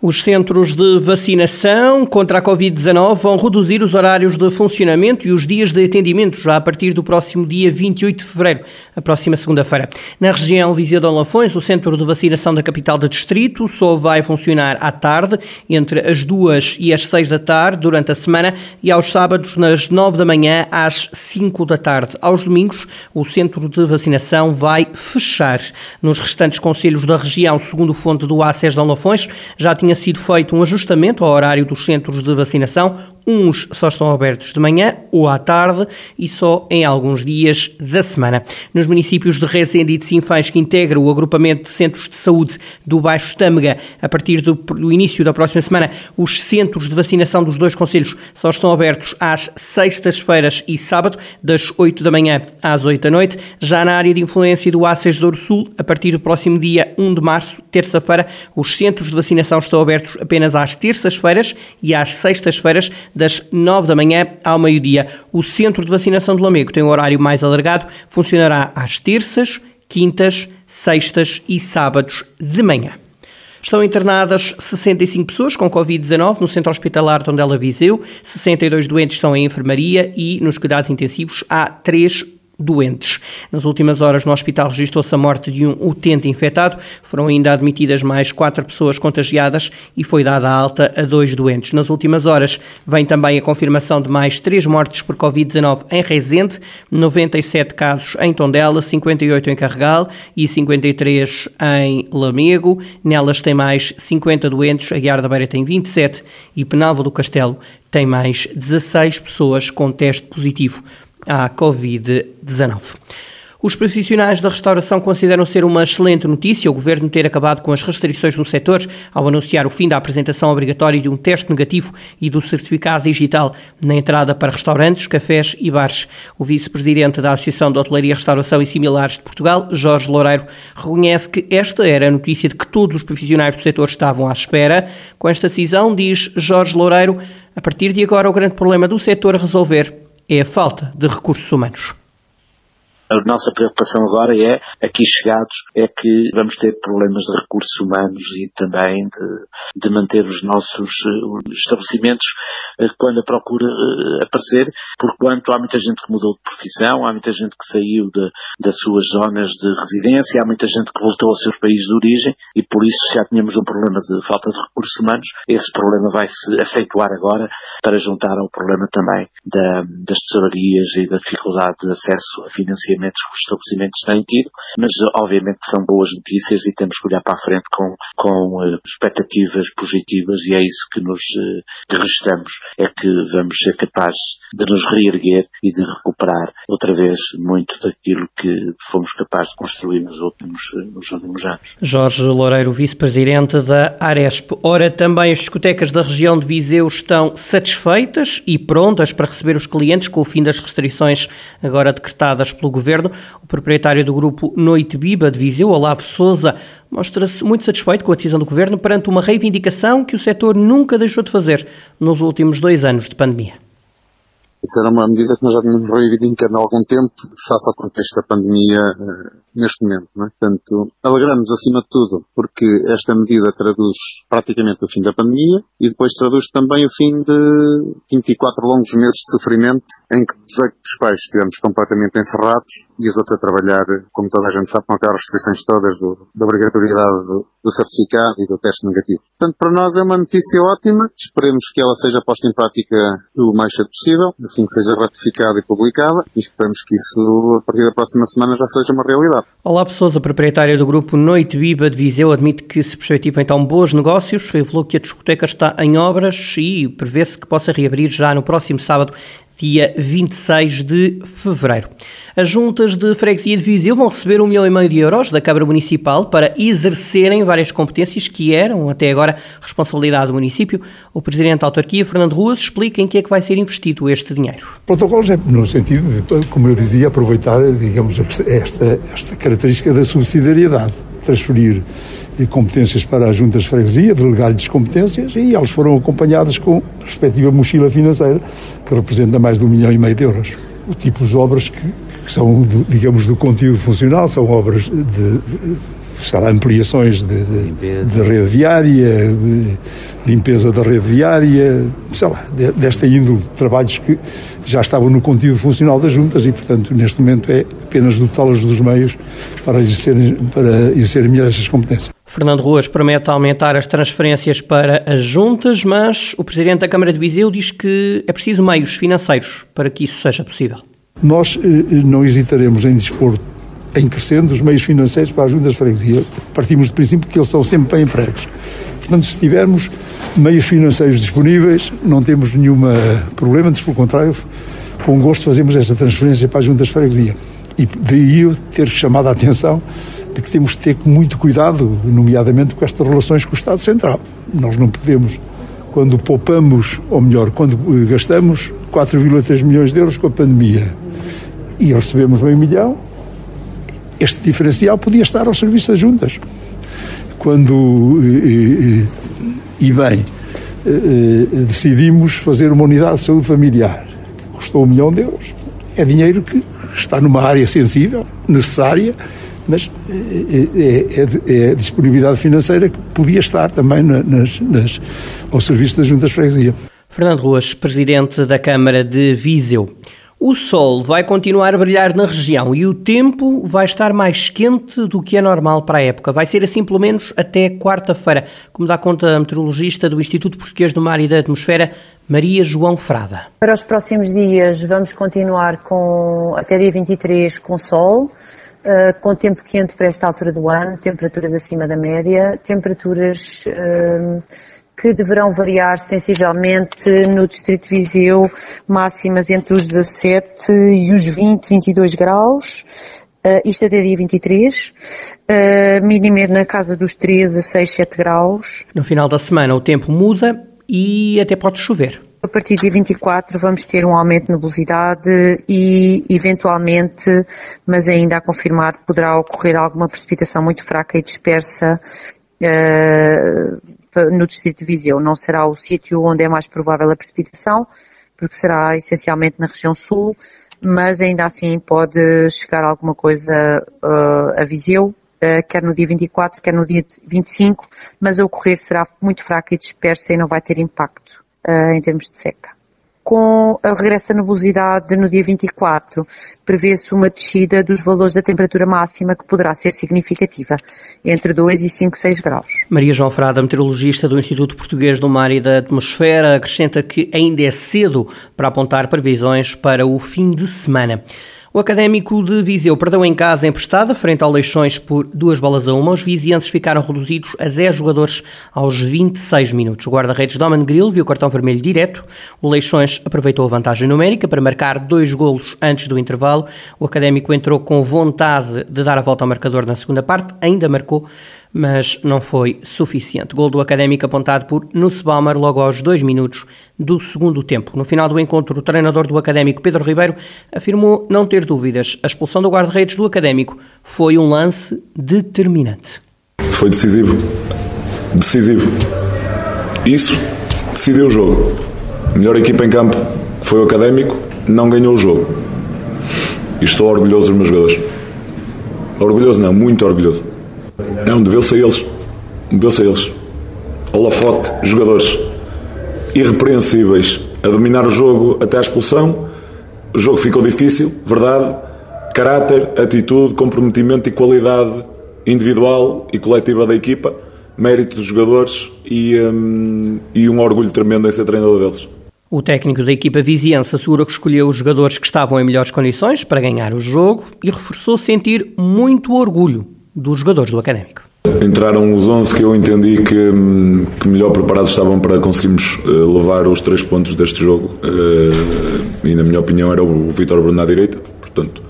Os centros de vacinação contra a Covid-19 vão reduzir os horários de funcionamento e os dias de atendimento já a partir do próximo dia 28 de fevereiro, a próxima segunda-feira. Na região Viseu de Lafões, o centro de vacinação da capital do distrito só vai funcionar à tarde, entre as duas e as seis da tarde, durante a semana, e aos sábados, nas nove da manhã às cinco da tarde. Aos domingos, o centro de vacinação vai fechar. Nos restantes conselhos da região, segundo fonte do ACES de Lafões, já tinha tinha sido feito um ajustamento ao horário dos centros de vacinação. Uns só estão abertos de manhã ou à tarde e só em alguns dias da semana. Nos municípios de Rezende e de Sinfãs, que integra o agrupamento de centros de saúde do Baixo Tâmega, a partir do, do início da próxima semana, os centros de vacinação dos dois conselhos só estão abertos às sextas-feiras e sábado, das 8 da manhã às 8 da noite. Já na área de influência do ACES Douro Sul, a partir do próximo dia 1 de março, terça-feira, os centros de vacinação estão estão abertos apenas às terças-feiras e às sextas-feiras, das 9 da manhã ao meio-dia. O centro de vacinação de Lamego tem um horário mais alargado, funcionará às terças, quintas, sextas e sábados de manhã. Estão internadas 65 pessoas com Covid-19 no centro hospitalar de Ondela Viseu, 62 doentes estão em enfermaria e nos cuidados intensivos há 3 doentes. Nas últimas horas, no hospital registrou-se a morte de um utente infectado. Foram ainda admitidas mais quatro pessoas contagiadas e foi dada alta a dois doentes. Nas últimas horas, vem também a confirmação de mais três mortes por Covid-19 em Rezende, 97 casos em Tondela, 58 em Carregal e 53 em Lamego. Nelas tem mais 50 doentes, a Guiar da Beira tem 27 e Penalva do Castelo tem mais 16 pessoas com teste positivo à Covid-19. Os profissionais da restauração consideram ser uma excelente notícia o governo ter acabado com as restrições no setor ao anunciar o fim da apresentação obrigatória de um teste negativo e do certificado digital na entrada para restaurantes, cafés e bares. O vice-presidente da Associação de Hotelaria, Restauração e Similares de Portugal, Jorge Loureiro, reconhece que esta era a notícia de que todos os profissionais do setor estavam à espera. Com esta decisão, diz Jorge Loureiro, a partir de agora o grande problema do setor a resolver é a falta de recursos humanos. A nossa preocupação agora é, aqui chegados, é que vamos ter problemas de recursos humanos e também de, de manter os nossos uh, estabelecimentos uh, quando a procura uh, aparecer, porquanto há muita gente que mudou de profissão, há muita gente que saiu de, das suas zonas de residência, há muita gente que voltou aos seus países de origem e por isso já tínhamos um problema de falta de recursos humanos. Esse problema vai se efetuar agora para juntar ao problema também da, das tesourarias e da dificuldade de acesso a financiamento que os estabelecimentos têm tido, mas obviamente que são boas notícias e temos que olhar para a frente com, com uh, expectativas positivas e é isso que nos uh, registramos, é que vamos ser capazes de nos reerguer e de recuperar outra vez muito daquilo que fomos capazes de construir nos últimos, eh, nos últimos anos. Jorge Loureiro, vice-presidente da Aresp. Ora, também as discotecas da região de Viseu estão satisfeitas e prontas para receber os clientes com o fim das restrições agora decretadas pelo Governo O proprietário do grupo Noite Biba de Viseu, Olavo Souza, mostra-se muito satisfeito com a decisão do Governo perante uma reivindicação que o setor nunca deixou de fazer nos últimos dois anos de pandemia. Isso era uma medida que nós já tínhamos reivindicado há algum tempo, face ao contexto da pandemia eh, neste momento. Não é? Portanto, alegramos acima de tudo porque esta medida traduz praticamente o fim da pandemia e depois traduz também o fim de 24 longos meses de sofrimento em que 18 dos pais estivemos completamente encerrados e os outros a trabalhar, como toda a gente sabe, com aquelas restrições todas do, da obrigatoriedade do, do certificado e do teste negativo. Portanto, para nós é uma notícia ótima, esperemos que ela seja posta em prática o mais cedo possível, assim que seja ratificada e publicada, e esperamos que isso, a partir da próxima semana, já seja uma realidade. Olá, Sousa, proprietária do grupo Noite Biba de Viseu, admite que se perspectiva então bons negócios, revelou que a discoteca está em obras e prevê-se que possa reabrir já no próximo sábado, dia 26 de fevereiro. As juntas de freguesia de Viseu vão receber um milhão e meio de euros da Câmara Municipal para exercerem várias competências que eram, até agora, responsabilidade do município. O Presidente da Autarquia, Fernando Ruas, explica em que é que vai ser investido este dinheiro. Protocolos é no sentido de, como eu dizia, aproveitar, digamos, esta, esta característica da subsidiariedade, transferir competências para as juntas de freguesia, delegar-lhes competências e elas foram acompanhadas com a respectiva mochila financeira, que representa mais de um milhão e meio de euros. o tipo de obras que, que são, do, digamos, do conteúdo funcional, são obras de, de lá, ampliações de, de, de, rede viária, limpeza da rede viária, sei lá, desta índole trabalhos que já estavam no conteúdo funcional das juntas e, portanto, neste momento é apenas dotá-las dos meios para exercerem, para exercerem melhor estas competências. Fernando Ruas promete aumentar as transferências para as juntas, mas o Presidente da Câmara de Viseu diz que é preciso meios financeiros para que isso seja possível. Nós eh, não hesitaremos em dispor em crescendo os meios financeiros para as juntas de freguesia. Partimos do princípio que eles são sempre bem empregos. Portanto, se tivermos meios financeiros disponíveis, não temos nenhum problema, antes pelo contrário, com gosto fazemos esta transferência para as juntas de freguesia. E eu ter chamado a atenção de que temos de ter muito cuidado, nomeadamente com estas relações com o Estado Central. Nós não podemos, quando poupamos, ou melhor, quando gastamos 4,3 milhões de euros com a pandemia e recebemos meio milhão, este diferencial podia estar ao serviço das juntas. Quando, e, e bem, decidimos fazer uma unidade de saúde familiar, que custou um milhão de euros, é dinheiro que está numa área sensível, necessária, mas é, é, é, a disponibilidade financeira que podia estar também nas, nas, ao serviço das juntas de freguesia. Fernando Ruas, presidente da Câmara de Viseu. O sol vai continuar a brilhar na região e o tempo vai estar mais quente do que é normal para a época. Vai ser assim pelo menos até quarta-feira, como dá conta a meteorologista do Instituto Português do Mar e da Atmosfera, Maria João Frada. Para os próximos dias vamos continuar com até dia 23 com sol. Uh, com tempo quente para esta altura do ano, temperaturas acima da média, temperaturas uh, que deverão variar sensivelmente no Distrito de Viseu, máximas entre os 17 e os 20, 22 graus. Uh, isto até dia 23, uh, mínima na casa dos 13 a 6, 7 graus. No final da semana o tempo muda e até pode chover. A partir de dia 24 vamos ter um aumento de nebulosidade e, eventualmente, mas ainda a confirmar, poderá ocorrer alguma precipitação muito fraca e dispersa uh, no distrito de Viseu. Não será o sítio onde é mais provável a precipitação, porque será essencialmente na região sul, mas ainda assim pode chegar alguma coisa uh, a Viseu, uh, quer no dia 24, quer no dia 25, mas a ocorrer será muito fraca e dispersa e não vai ter impacto uh, em termos de seca com a regresso da nebulosidade no dia 24, prevê-se uma descida dos valores da temperatura máxima que poderá ser significativa, entre 2 e 5, 6 graus. Maria João Frada, meteorologista do Instituto Português do Mar e da Atmosfera, acrescenta que ainda é cedo para apontar previsões para o fim de semana. O Académico de Viseu perdeu em casa emprestada frente ao Leixões por duas bolas a uma. Os vizienses ficaram reduzidos a 10 jogadores aos 26 minutos. O guarda-redes Doman Grill viu o cartão vermelho direto. O Leixões aproveitou a vantagem numérica para marcar dois golos antes do intervalo. O Académico entrou com vontade de dar a volta ao marcador na segunda parte, ainda marcou mas não foi suficiente. Gol do Académico apontado por Nussbaumer logo aos dois minutos do segundo tempo. No final do encontro, o treinador do Académico, Pedro Ribeiro, afirmou não ter dúvidas. A expulsão do guarda-redes do Académico foi um lance determinante. Foi decisivo. Decisivo. Isso decidiu o jogo. Melhor equipa em campo foi o Académico, não ganhou o jogo. E estou orgulhoso dos meus jogadores. Orgulhoso não, muito orgulhoso. Não, deveu-se a eles. Deveu-se a eles. Holofote, jogadores irrepreensíveis a dominar o jogo até à expulsão. O jogo ficou difícil, verdade. Caráter, atitude, comprometimento e qualidade individual e coletiva da equipa. Mérito dos jogadores e, um, e um orgulho tremendo em ser treinador deles. O técnico da equipa viziense assegura que escolheu os jogadores que estavam em melhores condições para ganhar o jogo e reforçou sentir muito orgulho dos jogadores do Académico. Entraram os 11 que eu entendi que, que melhor preparados estavam para conseguirmos uh, levar os três pontos deste jogo. Uh, e na minha opinião era o Vitor Bruno à direita, portanto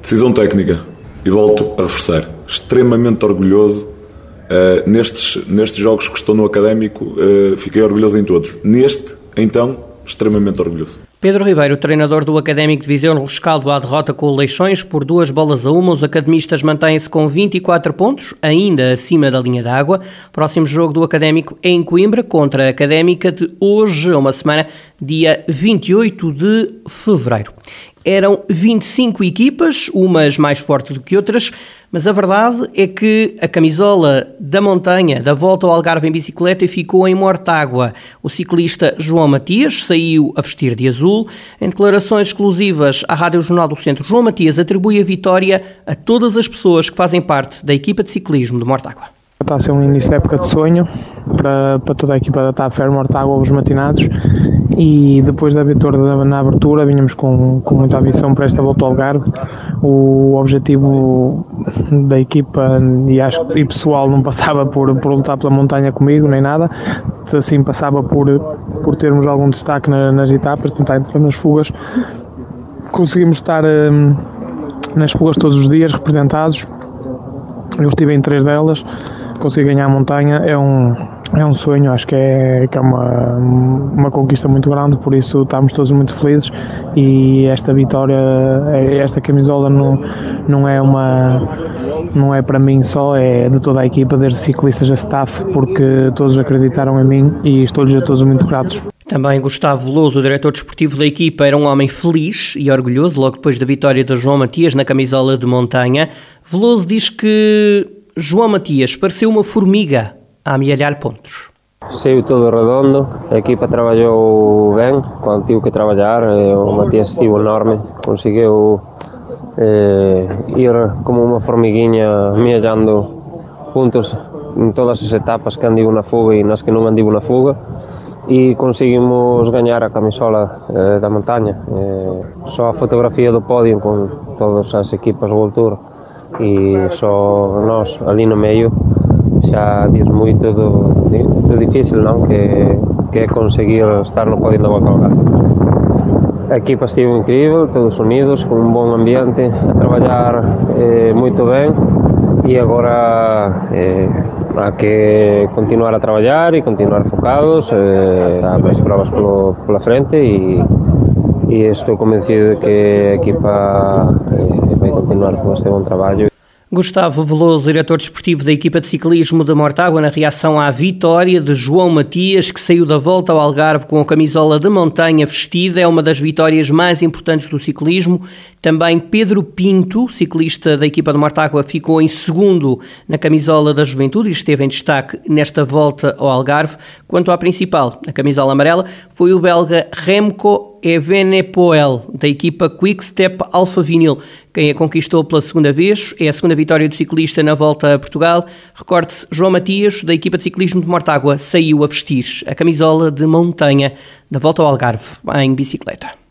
decisão técnica. E volto a reforçar, extremamente orgulhoso uh, nestes, nestes jogos que estou no Académico fiquei orgulhoso em todos, neste então extremamente orgulhoso. Pedro Ribeiro, treinador do Académico de Viseu, no rescaldo à derrota com o Leixões por duas bolas a uma. Os academistas mantêm-se com 24 pontos, ainda acima da linha d'água. Próximo jogo do Académico é em Coimbra, contra a Académica de hoje, uma semana, dia 28 de fevereiro. Eram 25 equipas, umas mais fortes do que outras, mas a verdade é que a camisola da montanha da volta ao Algarve em bicicleta ficou em Mortágua. O ciclista João Matias saiu a vestir de azul. Em declarações exclusivas à Rádio Jornal do Centro, João Matias atribui a vitória a todas as pessoas que fazem parte da equipa de ciclismo de Mortágua. Está a ser um início de época de sonho para, para toda a equipa da TAFER Mortágua, os matinados e depois da vitória na abertura vinhamos com, com muita ambição para esta volta ao Algarve. O objetivo da equipa e, acho, e pessoal não passava por, por lutar pela montanha comigo nem nada, assim passava por, por termos algum destaque na, nas etapas, tentar entrar nas fugas. Conseguimos estar hum, nas fugas todos os dias representados. Eu estive em três delas, consegui ganhar a montanha. É um, é um sonho, acho que é, que é uma, uma conquista muito grande, por isso estamos todos muito felizes e esta vitória, esta camisola não, não é uma não é para mim só, é de toda a equipa, desde ciclistas a staff, porque todos acreditaram em mim e estou-lhes a todos muito gratos. Também Gustavo Veloso, o diretor desportivo da equipa, era um homem feliz e orgulhoso logo depois da vitória de João Matias na camisola de montanha. Veloso diz que João Matias pareceu uma formiga a Miellal Pontos. Sei todo redondo, a equipa traballou ben, quando tivo que traballar, o Matías estivo enorme, conseguiu eh, ir como unha formiguinha miallando puntos en todas as etapas que andivo na fuga e nas que non andivo na fuga e conseguimos gañar a camisola eh, da montaña eh, só a fotografía do podio con todas as equipas do World Tour e só nós ali no meio xa diz moito do, do difícil non? Que, que é conseguir estar no podio da Volta ao gato. A equipa estivo incrível, todos unidos, con un bon ambiente, a traballar eh, moito ben e agora eh, a que continuar a traballar e continuar focados, eh, a máis provas polo, pola frente e, e estou convencido de que a equipa eh, vai continuar con este bon traballo. Gustavo Veloso, diretor desportivo da equipa de ciclismo de Mortágua, na reação à vitória de João Matias, que saiu da volta ao Algarve com a camisola de montanha vestida, é uma das vitórias mais importantes do ciclismo. Também Pedro Pinto, ciclista da equipa de Mortágua, ficou em segundo na camisola da juventude e esteve em destaque nesta volta ao Algarve. Quanto à principal, a camisola amarela, foi o belga Remco Evenepoel, da equipa Quick Step Alpha Vinil. Quem a conquistou pela segunda vez é a segunda vitória do ciclista na volta a Portugal. Recorde-se, João Matias, da equipa de ciclismo de Mortágua, saiu a vestir a camisola de montanha da volta ao Algarve em bicicleta.